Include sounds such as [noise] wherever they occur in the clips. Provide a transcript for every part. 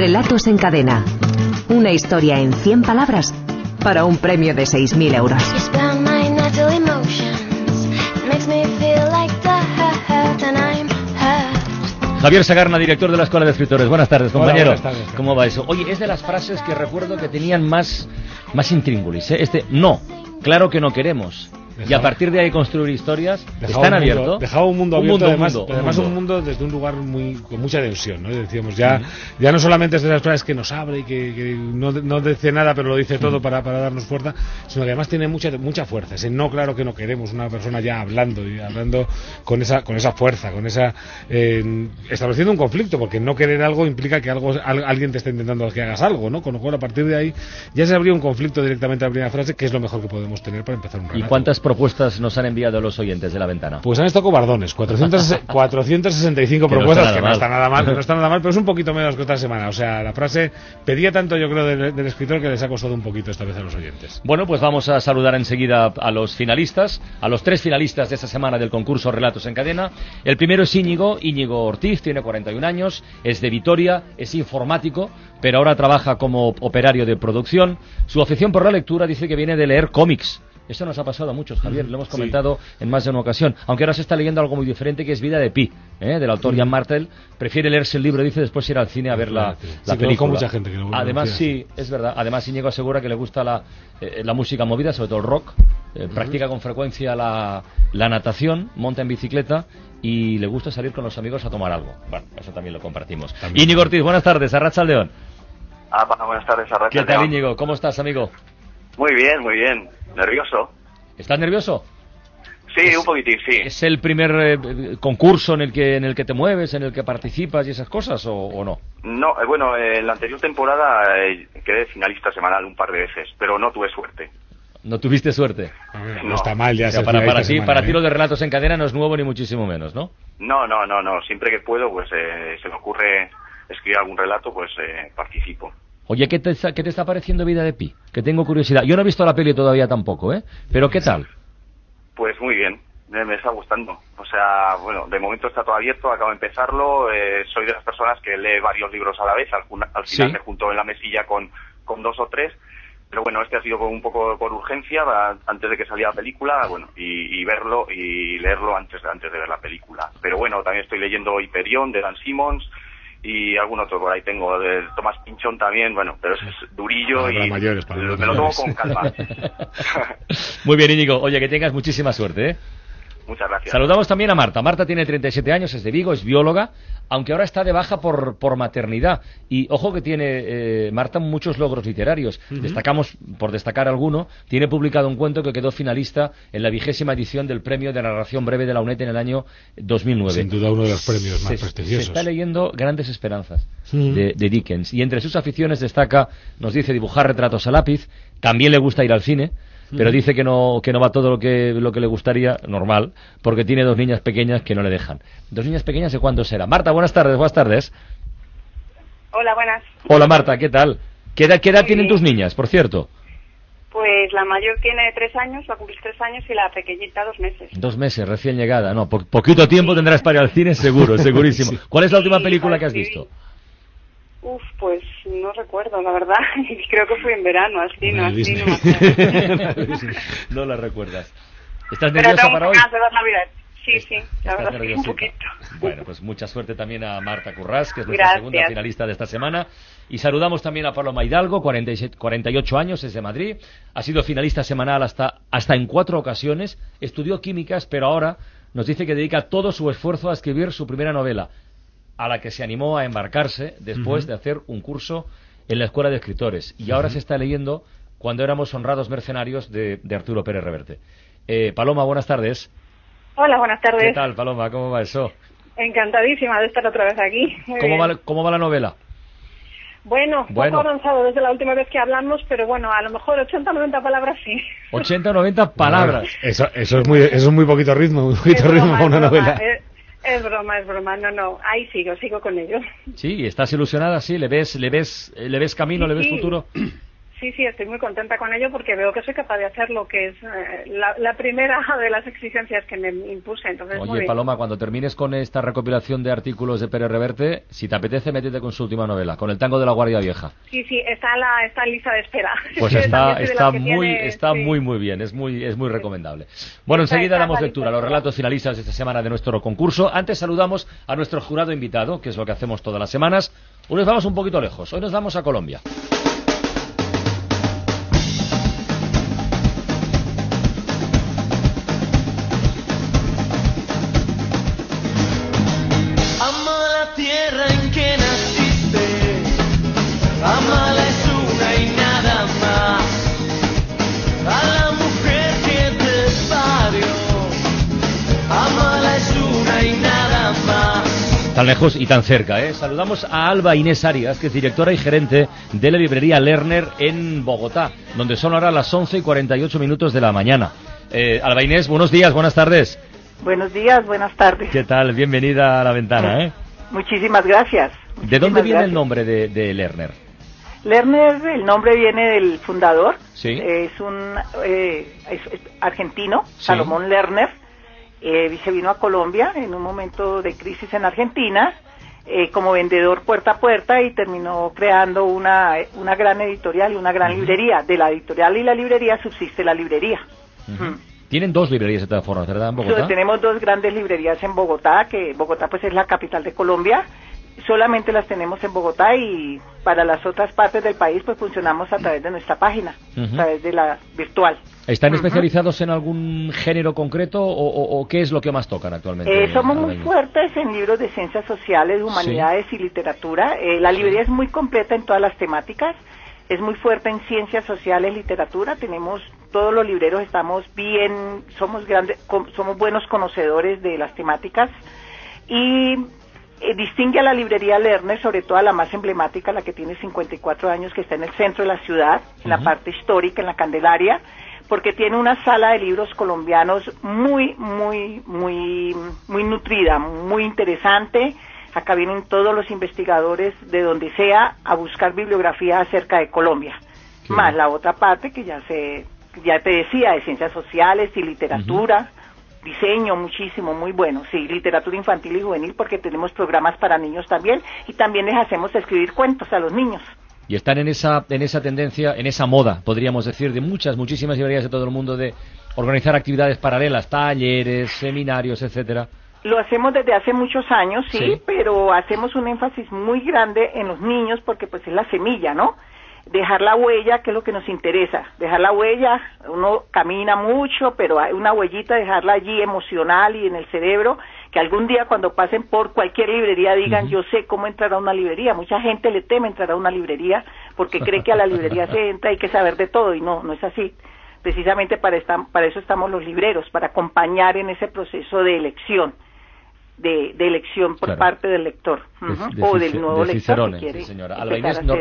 Relatos en cadena. Una historia en 100 palabras para un premio de 6.000 euros. Javier Sagarna, director de la Escuela de Escritores. Buenas tardes, compañero. buenas tardes. ¿Cómo va eso? Oye, es de las frases que recuerdo que tenían más, más intríngulis. ¿eh? Este, no, claro que no queremos. Y a partir de ahí construir historias. Dejaba ¿Están abiertos? Dejaba un mundo Un abierto, mundo, además, mundo, un mundo. un mundo desde un lugar muy con mucha tensión, ¿no? Decíamos, ya, ya no solamente es de las frases que nos abre y que, que no, no dice nada, pero lo dice todo para, para darnos fuerza, sino que además tiene mucha, mucha fuerza. Ese no, claro que no queremos, una persona ya hablando y hablando con esa, con esa fuerza, con esa, eh, estableciendo un conflicto, porque no querer algo implica que algo, al- alguien te está intentando que hagas algo, ¿no? Con lo cual, a partir de ahí, ya se abrió un conflicto directamente a la primera frase, que es lo mejor que podemos tener para empezar un ¿Y relato. cuántas propuestas nos han enviado los oyentes de la ventana? Pues han estado cobardones, 400, 465 [laughs] Que no propuestas, nada que no está nada mal, que no está nada mal, pero es un poquito menos que otra semana. O sea, la frase pedía tanto, yo creo, del, del escritor que les ha costado un poquito esta vez a los oyentes. Bueno, pues vamos a saludar enseguida a los finalistas, a los tres finalistas de esta semana del concurso Relatos en Cadena. El primero es Íñigo, Íñigo Ortiz, tiene 41 años, es de Vitoria, es informático, pero ahora trabaja como operario de producción. Su afición por la lectura dice que viene de leer cómics. Esto nos ha pasado a muchos, Javier, lo hemos Sí. comentado en más de una ocasión. Aunque ahora se está leyendo algo muy diferente que es Vida de Pi, ¿eh? del autor Jan Martel. Prefiere leerse el libro, dice, después ir al cine a ver la, Sí, la película. mucha gente que lo- Además, sí, es verdad. Además, Íñigo asegura que le gusta la, eh, la música movida, sobre todo el rock. Eh, Practica con frecuencia la, la natación, monta en bicicleta y le gusta salir con los amigos a tomar algo. Bueno, eso también lo compartimos. También. Íñigo Ortiz, buenas tardes, Arracha León. Ah, bueno, buenas tardes, Arracha ¿Qué tal, León. Íñigo? ¿Cómo estás, amigo? Muy bien, muy bien. ¿Nervioso? ¿Estás nervioso? Sí, un poquitín, sí. ¿Es el primer eh, concurso en el, que, en el que te mueves, en el que participas y esas cosas o, o no? No, eh, bueno, eh, en la anterior temporada eh, quedé finalista semanal un par de veces, pero no tuve suerte. No tuviste suerte. No, No. está mal ya O sea, para, para ti, semana, para ti lo de relatos en cadena no es nuevo ni muchísimo menos, ¿no? No, no, no, no. Siempre que puedo, pues eh, se me ocurre escribir algún relato, pues eh, participo. Oye, ¿qué te, está, ¿qué te está pareciendo Vida de Pi? Que tengo curiosidad. Yo no he visto la peli todavía tampoco, ¿eh? Pero ¿qué tal? Pues muy bien, me, está gustando. O sea, bueno, de momento está todo abierto, acabo de empezarlo. eh, soy de las personas que lee varios libros a la vez. Al, final Sí. me junto en la mesilla con, con dos o tres. Pero bueno, este ha sido un poco por urgencia, antes de que saliera la película, bueno, y, y verlo y leerlo antes, de- antes de ver la película. Pero bueno, también estoy leyendo Hyperion de Dan Simmons y algún otro por ahí tengo, de Tomás Pinchón también, bueno, pero ese es durillo Para y mayores, para me lo tomo con calma. [laughs] Muy bien, Íñigo. Oye, que tengas muchísima suerte, ¿eh? Muchas gracias. Saludamos también a Marta. Marta tiene 37 años, es de Vigo, es bióloga, aunque ahora está de baja por, por maternidad. Y ojo que tiene eh, Marta muchos logros literarios. Destacamos, por destacar alguno, tiene publicado un cuento que quedó finalista en la vigésima edición del Premio de Narración Breve de la UNED en el año 2009. Sin duda uno de los premios más se, prestigiosos. se está leyendo Grandes Esperanzas de, de Dickens. Y entre sus aficiones destaca, nos dice, dibujar retratos a lápiz. También le gusta ir al cine. Pero dice que no, que no va todo lo que, lo que le gustaría, normal, porque tiene dos niñas pequeñas que no le dejan. ¿Dos niñas pequeñas de cuándo será? Marta, buenas tardes, buenas tardes. Hola, buenas. Hola Marta, ¿qué tal? ¿Qué edad, qué edad tienen tus niñas, por cierto? Pues la mayor tiene tres años, va a cumplir tres años, y la pequeñita dos meses. Dos meses, recién llegada. No, po- poquito tiempo tendrás para ir al cine, seguro, [laughs] segurísimo. ¿Cuál es la última Sí, película que has visto? Uf, pues no recuerdo, la verdad. [laughs] Creo que fue en verano, así, no, Bueno, así, no me acuerdo. [laughs] [laughs] no la recuerdas. ¿Estás Pero nerviosa tengo para hoy? de ver Navidad. Sí, sí, la verdad que un poquito. Bueno, pues mucha suerte también a Marta Currás, que es nuestra Gracias. segunda finalista de esta semana. Y saludamos también a Paloma Hidalgo, 47 48 años, es de Madrid. Ha sido finalista semanal hasta, hasta en cuatro ocasiones. Estudió químicas, pero ahora nos dice que dedica todo su esfuerzo a escribir su primera novela, a la que se animó a embarcarse después de hacer un curso en la Escuela de Escritores. Y ahora se está leyendo Cuando éramos honrados mercenarios de, de Arturo Pérez Reverte. Eh, Paloma, buenas tardes. Hola, buenas tardes. ¿Qué tal, Paloma? ¿Cómo va eso? Encantadísima de estar otra vez aquí. ¿Cómo bien. va, la- ¿Cómo va la novela? Bueno, Bueno. poco avanzado desde la última vez que hablamos, pero bueno, a lo mejor 80 o 90 palabras sí. 80 o 90 palabras. Eso, eso, es muy, eso es muy poquito ritmo, muy poquito Es ritmo broma, para una broma, novela. Es, es broma, es broma. No, no, ahí sigo, sigo con ello. Sí, ¿estás ilusionada? Sí, ¿le ves, le ves, le ves camino, le ves Sí. futuro? [clears throat] Sí, sí, estoy muy contenta con ello porque veo que soy capaz de hacer lo que es eh, la, la, primera [laughs] de las exigencias que me impuse. Entonces, Oye, Paloma, cuando termines con esta recopilación de artículos de Pérez Reverte, si te apetece, métete con su última novela, con El tango de la Guardia Vieja. Sí, sí, está, la, está lista de espera. [laughs] Pues está, está, muy, está muy, muy bien, es muy, es muy recomendable. Bueno, enseguida damos lectura a los relatos finalistas de esta semana de nuestro concurso. Antes saludamos a nuestro jurado invitado, que es lo que hacemos todas las semanas. Hoy nos vamos un poquito lejos, hoy nos vamos a Colombia. Tan lejos y tan cerca. ¿eh? Saludamos a Alba Inés Arias, que es directora y gerente de la librería Lerner en Bogotá, donde son ahora las 11 y 48 minutos de la mañana. Eh, Alba Inés, buenos días, buenas tardes. Buenos días, buenas tardes. ¿Qué tal? Bienvenida a la ventana. ¿eh? Muchísimas gracias. ¿De dónde viene el nombre de, Lerner? Lerner, el nombre viene del fundador. Sí. Es un eh, argentino, Salomón Lerner eh, se vino a Colombia en un momento de crisis en Argentina eh, como vendedor puerta a puerta y terminó creando una, una gran editorial y una gran librería. De la editorial y la librería subsiste la librería. Tienen dos librerías de todas formas, ¿verdad? En Bogotá. tenemos dos grandes librerías en Bogotá, que Bogotá pues es la capital de Colombia solamente las tenemos en Bogotá y para las otras partes del país pues funcionamos a través de nuestra página, a través de la virtual. ¿Están especializados en algún género concreto o, qué es lo que más tocan actualmente? Eh, somos muy fuertes en libros de ciencias sociales, humanidades y literatura. Eh, la librería es muy completa en todas las temáticas. Es muy fuerte en ciencias sociales, literatura. Tenemos todos los libreros estamos bien, somos grandes, somos buenos conocedores de las temáticas y eh, distingue a la librería Lerner, sobre todo a la más emblemática, la que tiene 54 años, que está en el centro de la ciudad, en la parte histórica, en la Candelaria, porque tiene una sala de libros colombianos muy, muy, muy, muy nutrida, muy interesante. Acá vienen todos los investigadores de donde sea a buscar bibliografía acerca de Colombia. Más la otra parte que ya se, ya te decía, de ciencias sociales y literatura diseño muchísimo, muy bueno, sí, literatura infantil y juvenil porque tenemos programas para niños también y también les hacemos escribir cuentos a los niños. Y están en esa, en esa tendencia, en esa moda, podríamos decir, de muchas, muchísimas librerías de todo el mundo de organizar actividades paralelas, talleres, seminarios, etcétera. Lo hacemos desde hace muchos años, sí, pero hacemos un énfasis muy grande en los niños porque pues es la semilla, ¿no? Dejar la huella, que es lo que nos interesa, dejar la huella, uno camina mucho, pero hay una huellita, dejarla allí emocional y en el cerebro, que algún día cuando pasen por cualquier librería digan, yo sé cómo entrar a una librería. Mucha gente le teme entrar a una librería porque cree que a la librería se [laughs] entra y hay que saber de todo y no, no es así. Precisamente para, para eso estamos los libreros, para acompañar en ese proceso de elección de, elección por parte del lector. O del nuevo lector señora.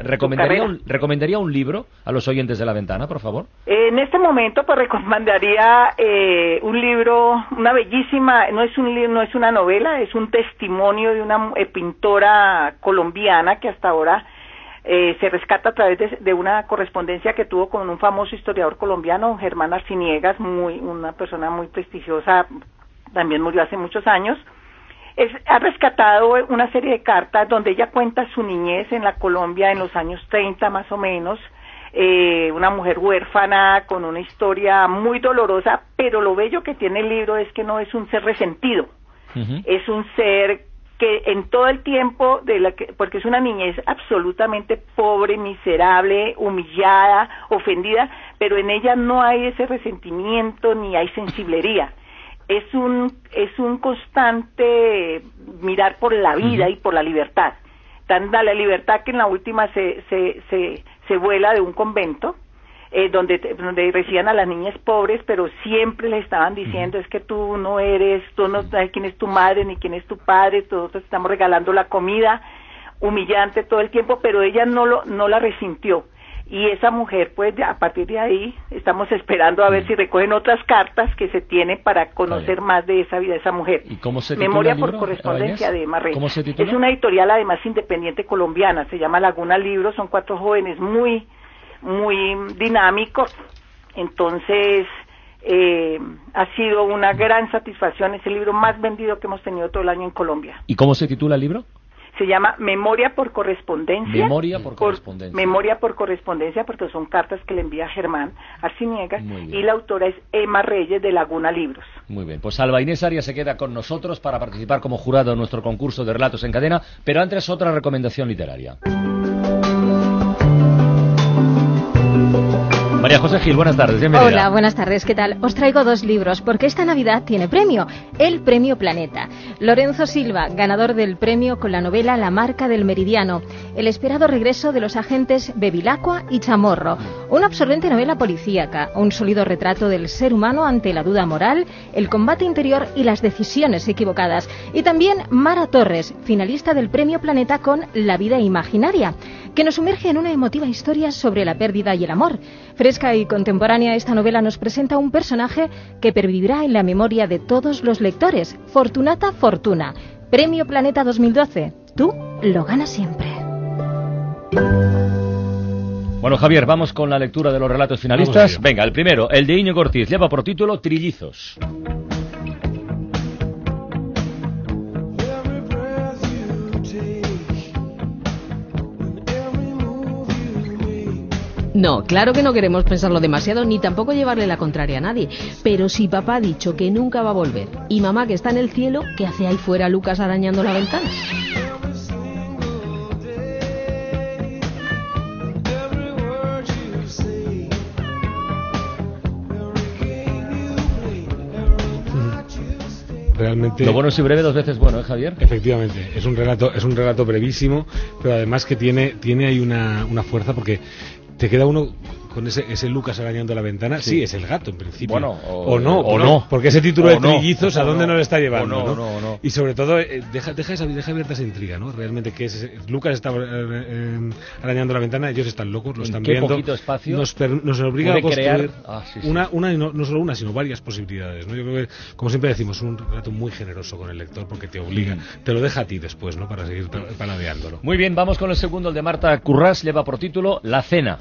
¿recomendaría, un, ¿recomendaría un libro a los oyentes de la ventana, por favor? En este momento, pues [laughs] recomendaría eh, un libro, una bellísima, no es un no es una novela, es un testimonio de una eh, pintora colombiana que hasta ahora eh, se rescata a través de, una correspondencia que tuvo con un famoso historiador colombiano, Germán Arciniegas, muy, una persona muy prestigiosa, también murió hace muchos años ha rescatado una serie de cartas donde ella cuenta su niñez en la Colombia en los años 30 más o menos, eh, una mujer huérfana con una historia muy dolorosa, pero lo bello que tiene el libro es que no es un ser resentido, es un ser que en todo el tiempo de la que, porque es una niñez absolutamente pobre, miserable, humillada, ofendida, pero en ella no hay ese resentimiento ni hay sensiblería es un, es un constante mirar por la vida y por la libertad. Tanta la libertad que en la última se, se, se, se vuela de un convento, eh, donde, donde recibían a las niñas pobres, pero siempre les estaban diciendo, es que tú no eres, tú no sabes quién es tu madre ni quién es tu padre, todos estamos regalando la comida, humillante todo el tiempo, pero ella no, lo, no la resintió y esa mujer pues a partir de ahí estamos esperando a ver mm. si recogen otras cartas que se tienen para conocer más de esa vida de esa mujer. ¿Y cómo se Memoria por correspondencia de Marre. Es una editorial además independiente colombiana, se llama Laguna Libros, son cuatro jóvenes muy muy dinámico. Entonces, eh, ha sido una gran satisfacción. Es el libro más vendido que hemos tenido todo el año en Colombia. ¿Y cómo se titula el libro? Se llama Memoria por correspondencia. Memoria por correspondencia. Memoria por correspondencia, porque son cartas que le envía Germán Arciniega. Muy bien. Y la autora es Emma Reyes de Laguna Libros. Muy bien, pues Alba Inés Arias se queda con nosotros para participar como jurado en nuestro concurso de relatos en cadena, pero antes otra recomendación literaria. María José Gil, buenas tardes, bienvenida. Hola, buenas tardes, ¿qué tal? Os traigo dos libros porque esta Navidad tiene premio, el Premio Planeta. Lorenzo Silva, ganador del premio con la novela La marca del meridiano, el esperado regreso de los agentes Bevilacqua y Chamorro, una absorbente novela policíaca, un sólido retrato del ser humano ante la duda moral, el combate interior y las decisiones equivocadas. Y también Mara Torres, finalista del Premio Planeta con La vida imaginaria, que nos sumerge en una emotiva historia sobre la pérdida y el amor. Fresca y contemporánea, esta novela nos presenta un personaje que pervivirá en la memoria de todos los lectores, Fortunata Fortuna. Premio Planeta 2012. Tú lo ganas siempre. Bueno, Javier, vamos con la lectura de los relatos finalistas. Venga, el primero, el de Íñigo Ortiz, lleva por título Trillizos. No, claro que no queremos pensarlo demasiado ni tampoco llevarle la contraria a nadie. Pero si papá ha dicho que nunca va a volver y mamá que está en el cielo, ¿qué hace ahí fuera Lucas arañando la ventana? Realmente. Lo bueno es y breve, dos veces bueno, ¿eh, Javier? Efectivamente, es un relato, es un relato brevísimo, pero además que tiene, tiene ahí una, una fuerza porque te queda uno con ese, ese Lucas arañando la ventana. Sí, Sí. es el gato en principio. Bueno, o- no, o no, no. porque ese título O de no, trillizos, ¿a o dónde no, nos está llevando? o no, ¿no? o no, o no. Y sobre todo, eh, deja, deja, esa, deja abierta esa intriga, ¿no? Realmente que es, ese- Lucas está eh, eh, arañando la ventana, ellos están locos, lo ¿En están qué viendo. poquito espacio nos, per- nos obliga a puede crear? construir Ah, sí, sí. una, una y no, no solo una, sino varias posibilidades. ¿no? Yo creo que, como siempre decimos, un relato muy generoso con el lector porque te obliga, te lo deja a ti después, ¿no? Para seguir pa- paladeándolo. Muy bien, vamos con el segundo, el de Marta Currás, lleva por título La Cena.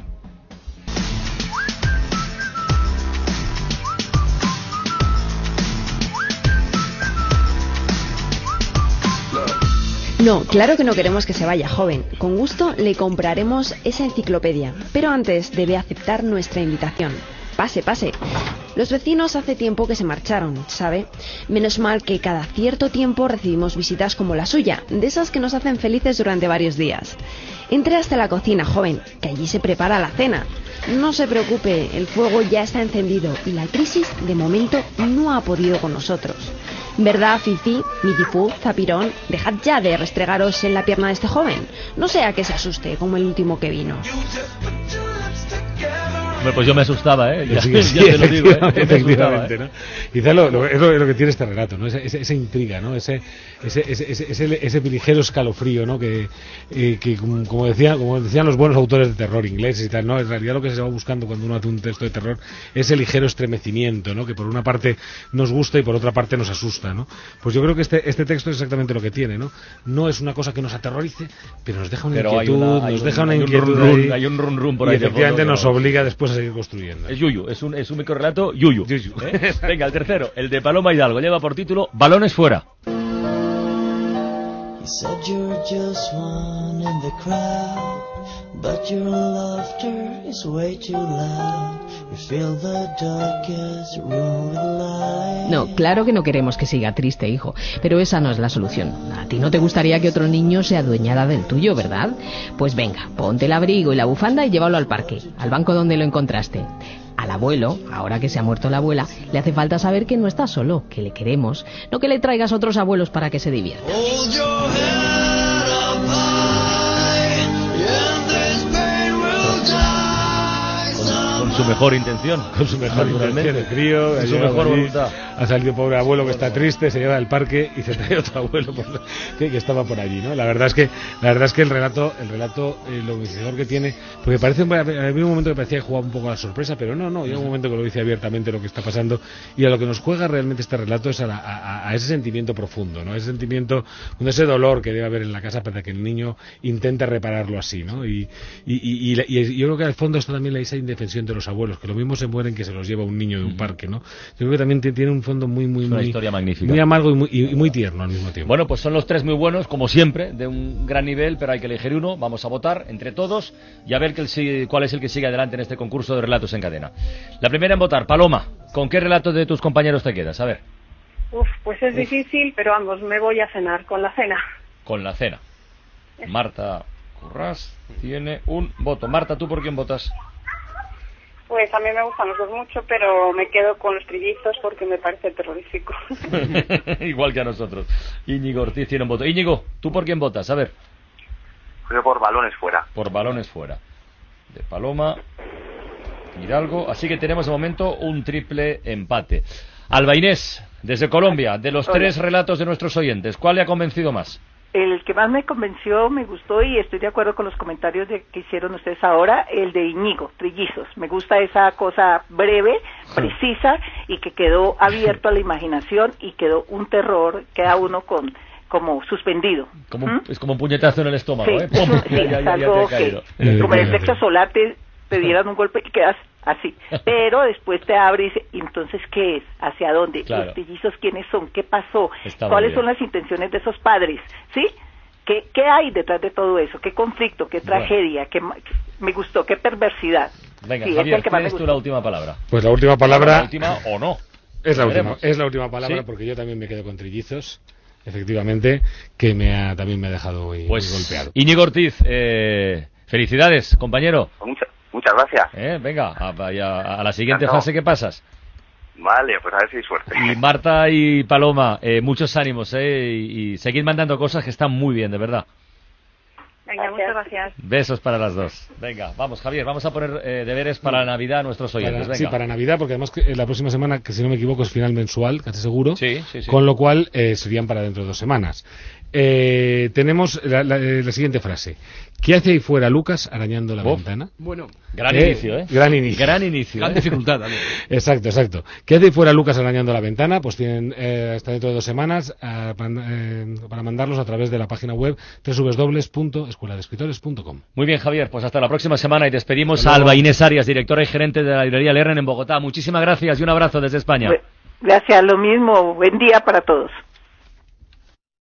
No, claro que no queremos que se vaya joven. Con gusto le compraremos esa enciclopedia, pero antes debe aceptar nuestra invitación. Pase, pase. Los vecinos hace tiempo que se marcharon, ¿sabe? Menos mal que cada cierto tiempo recibimos visitas como la suya, de esas que nos hacen felices durante varios días. Entre hasta la cocina, joven, que allí se prepara la cena. No se preocupe, el fuego ya está encendido y la crisis de momento no ha podido con nosotros. ¿Verdad, Fifi, Midifú, Zapirón? Dejad ya de restregaros en la pierna de este joven. No sea que se asuste como el último que vino. Hombre, pues yo me asustaba, ¿eh? Ya, Sí, [laughs] sí, ya te lo digo, ¿eh? efectivamente, [laughs] asustaba, ¿eh? ¿no? Quizá lo, lo- es, lo, es lo que tiene este relato, ¿no? Esa, esa- esa intriga, ¿no? Ese, ese, ese, ese, ligero escalofrío, ¿no? Que, eh, que como, decía, como decían los buenos autores de terror ingleses y tal, ¿no? En realidad lo que se va buscando cuando uno hace un texto de terror es el ligero estremecimiento, ¿no? Que por una parte nos gusta y por otra parte nos asusta, ¿no? Pues yo creo que este, este texto es exactamente lo que tiene, ¿no? No es una cosa que nos aterrorice, pero nos deja una Pero hay inquietud, una- hay nos un- deja una hay un inquietud run run, ahí, hay un run run por y ahí de efectivamente fondo, nos ¿no? obliga después a seguir construyendo. Es Yuyu, es un, es un microrelato Yuyu. Yuyu. ¿eh? Venga, el tercero, el de Paloma Hidalgo, lleva por título Balones fuera. You said you were just one in the crowd, but your laughter is way too loud. You fill the darkest room with light. No, claro que no queremos que siga triste, hijo, pero esa no es la solución. A ti no te gustaría que otro niño se adueñara del tuyo, ¿verdad? Pues venga, ponte el abrigo y la bufanda y llévalo al parque, al banco donde lo encontraste. Al abuelo, ahora que se ha muerto la abuela, le hace falta saber que no está solo, que le queremos, no que le traigas otros abuelos para que se divierta. Su mejor intención. Con su mejor intención, el crío, Con su mejor allí, voluntad. Ha salido pobre abuelo que está triste, se lleva al parque y se trae [laughs] otro abuelo por- que, que estaba por allí, ¿no? La verdad es que la verdad es que el relato, el relato, eh, lo iniciador que tiene, porque parece había un momento que parecía que jugaba un poco a la sorpresa, pero no, no, llega un momento que lo dice abiertamente lo que está pasando y a lo que nos juega realmente este relato es a, la- a- a ese sentimiento profundo, ¿no? Ese sentimiento, ese dolor que debe haber en la casa para que el niño intente repararlo así, ¿no? Y, y, y- y yo creo que al fondo está también esa indefensión de los abuelos, que lo mismo se mueren que se los lleva un niño de un parque, ¿no? Yo creo que también ti- tiene un fondo muy, muy, muy, historia magnífica. muy amargo y muy, y- muy tierno al mismo tiempo. Bueno, pues son los tres muy buenos, como siempre, de un gran nivel, pero hay que elegir uno. Vamos a votar entre todos y a ver que el si- cuál es el que sigue adelante en este concurso de relatos en cadena. La primera en votar, Paloma. ¿Con qué relato de tus compañeros te quedas? A ver, Uf, pues es difícil, pero vamos, me voy a cenar con la cena. con la cena. Marta Currás tiene un voto. Marta, ¿tú por quién votas? Pues a mí me gustan los dos mucho, pero me quedo con los trillizos porque me parece terrorífico. [laughs] [laughs] Igual que a nosotros. Íñigo Ortiz tiene un voto. Íñigo, ¿tú por quién votas? A ver, Yo por balones fuera. por balones fuera. De Paloma, Hidalgo. Así que tenemos de momento un triple empate. Alba Inés, desde Colombia, de los Hola. tres relatos de nuestros oyentes, ¿cuál le ha convencido más? El que más me convenció, me gustó y estoy de acuerdo con los comentarios de, que hicieron ustedes ahora, el de Iñigo, Trillizos. Me gusta esa cosa breve, precisa y que quedó abierto a la imaginación y quedó un terror, queda uno con como suspendido. Como un- es como un puñetazo en el estómago, ¿Mm? Sí, ¿eh? ¡Pum! sí, Ya, ya, ya, algo que, como el sexo solar te, te dieran un golpe y quedas así. Pero después te abre y dice, entonces, ¿qué es? ¿Hacia dónde? Claro. ¿Los trillizos quiénes son? ¿Qué pasó? Está ¿Cuáles son las intenciones de esos padres? ¿Sí? ¿Qué, ¿Qué hay detrás de todo eso? ¿Qué conflicto? ¿Qué Bueno. tragedia? ¿Qué ma- me gustó? ¿Qué perversidad? Venga, Sí, es Javier, que tienes tú gustó. la última palabra. Pues la última palabra La última o no. es la última, es la última palabra Sí. porque yo también me quedo con trillizos, efectivamente, que me ha, también me ha dejado muy, Pues muy golpeado. Íñigo Ortiz, eh, felicidades, compañero. Muchas, muchas gracias. Eh, venga, a, a- a la siguiente fase que pasas. Vale, pues a ver si hay suerte. Y Marta y Paloma, eh, muchos ánimos, eh, y, y seguid mandando cosas que están muy bien, de verdad. Venga, muchas gracias. Besos para las dos. Venga, vamos, Javier, vamos a poner eh, deberes para Navidad a nuestros oyentes. Para- Venga. sí, para Navidad, porque además que, eh, la próxima semana, que si no me equivoco es final mensual, casi seguro, Sí, sí, sí. con lo cual eh, serían para dentro de dos semanas. Eh, tenemos la, la- eh, la siguiente frase. ¿Qué hace ahí fuera Lucas arañando la ventana? Bueno, Gran Eh, inicio, ¿eh? gran inicio. Gran inicio. gran ¿eh? dificultad también. [laughs] Exacto, exacto. ¿Qué hace ahí fuera Lucas arañando la ventana? Pues tienen eh, hasta dentro de dos semanas eh, para mandarlos a través de la página web www.escueladescritores.com. Muy bien, Javier, pues hasta la próxima semana y despedimos a. Alba Inés Arias, directora y gerente de la librería Lernen en Bogotá. Muchísimas gracias y un abrazo desde España. Gracias, lo mismo. Buen día para todos.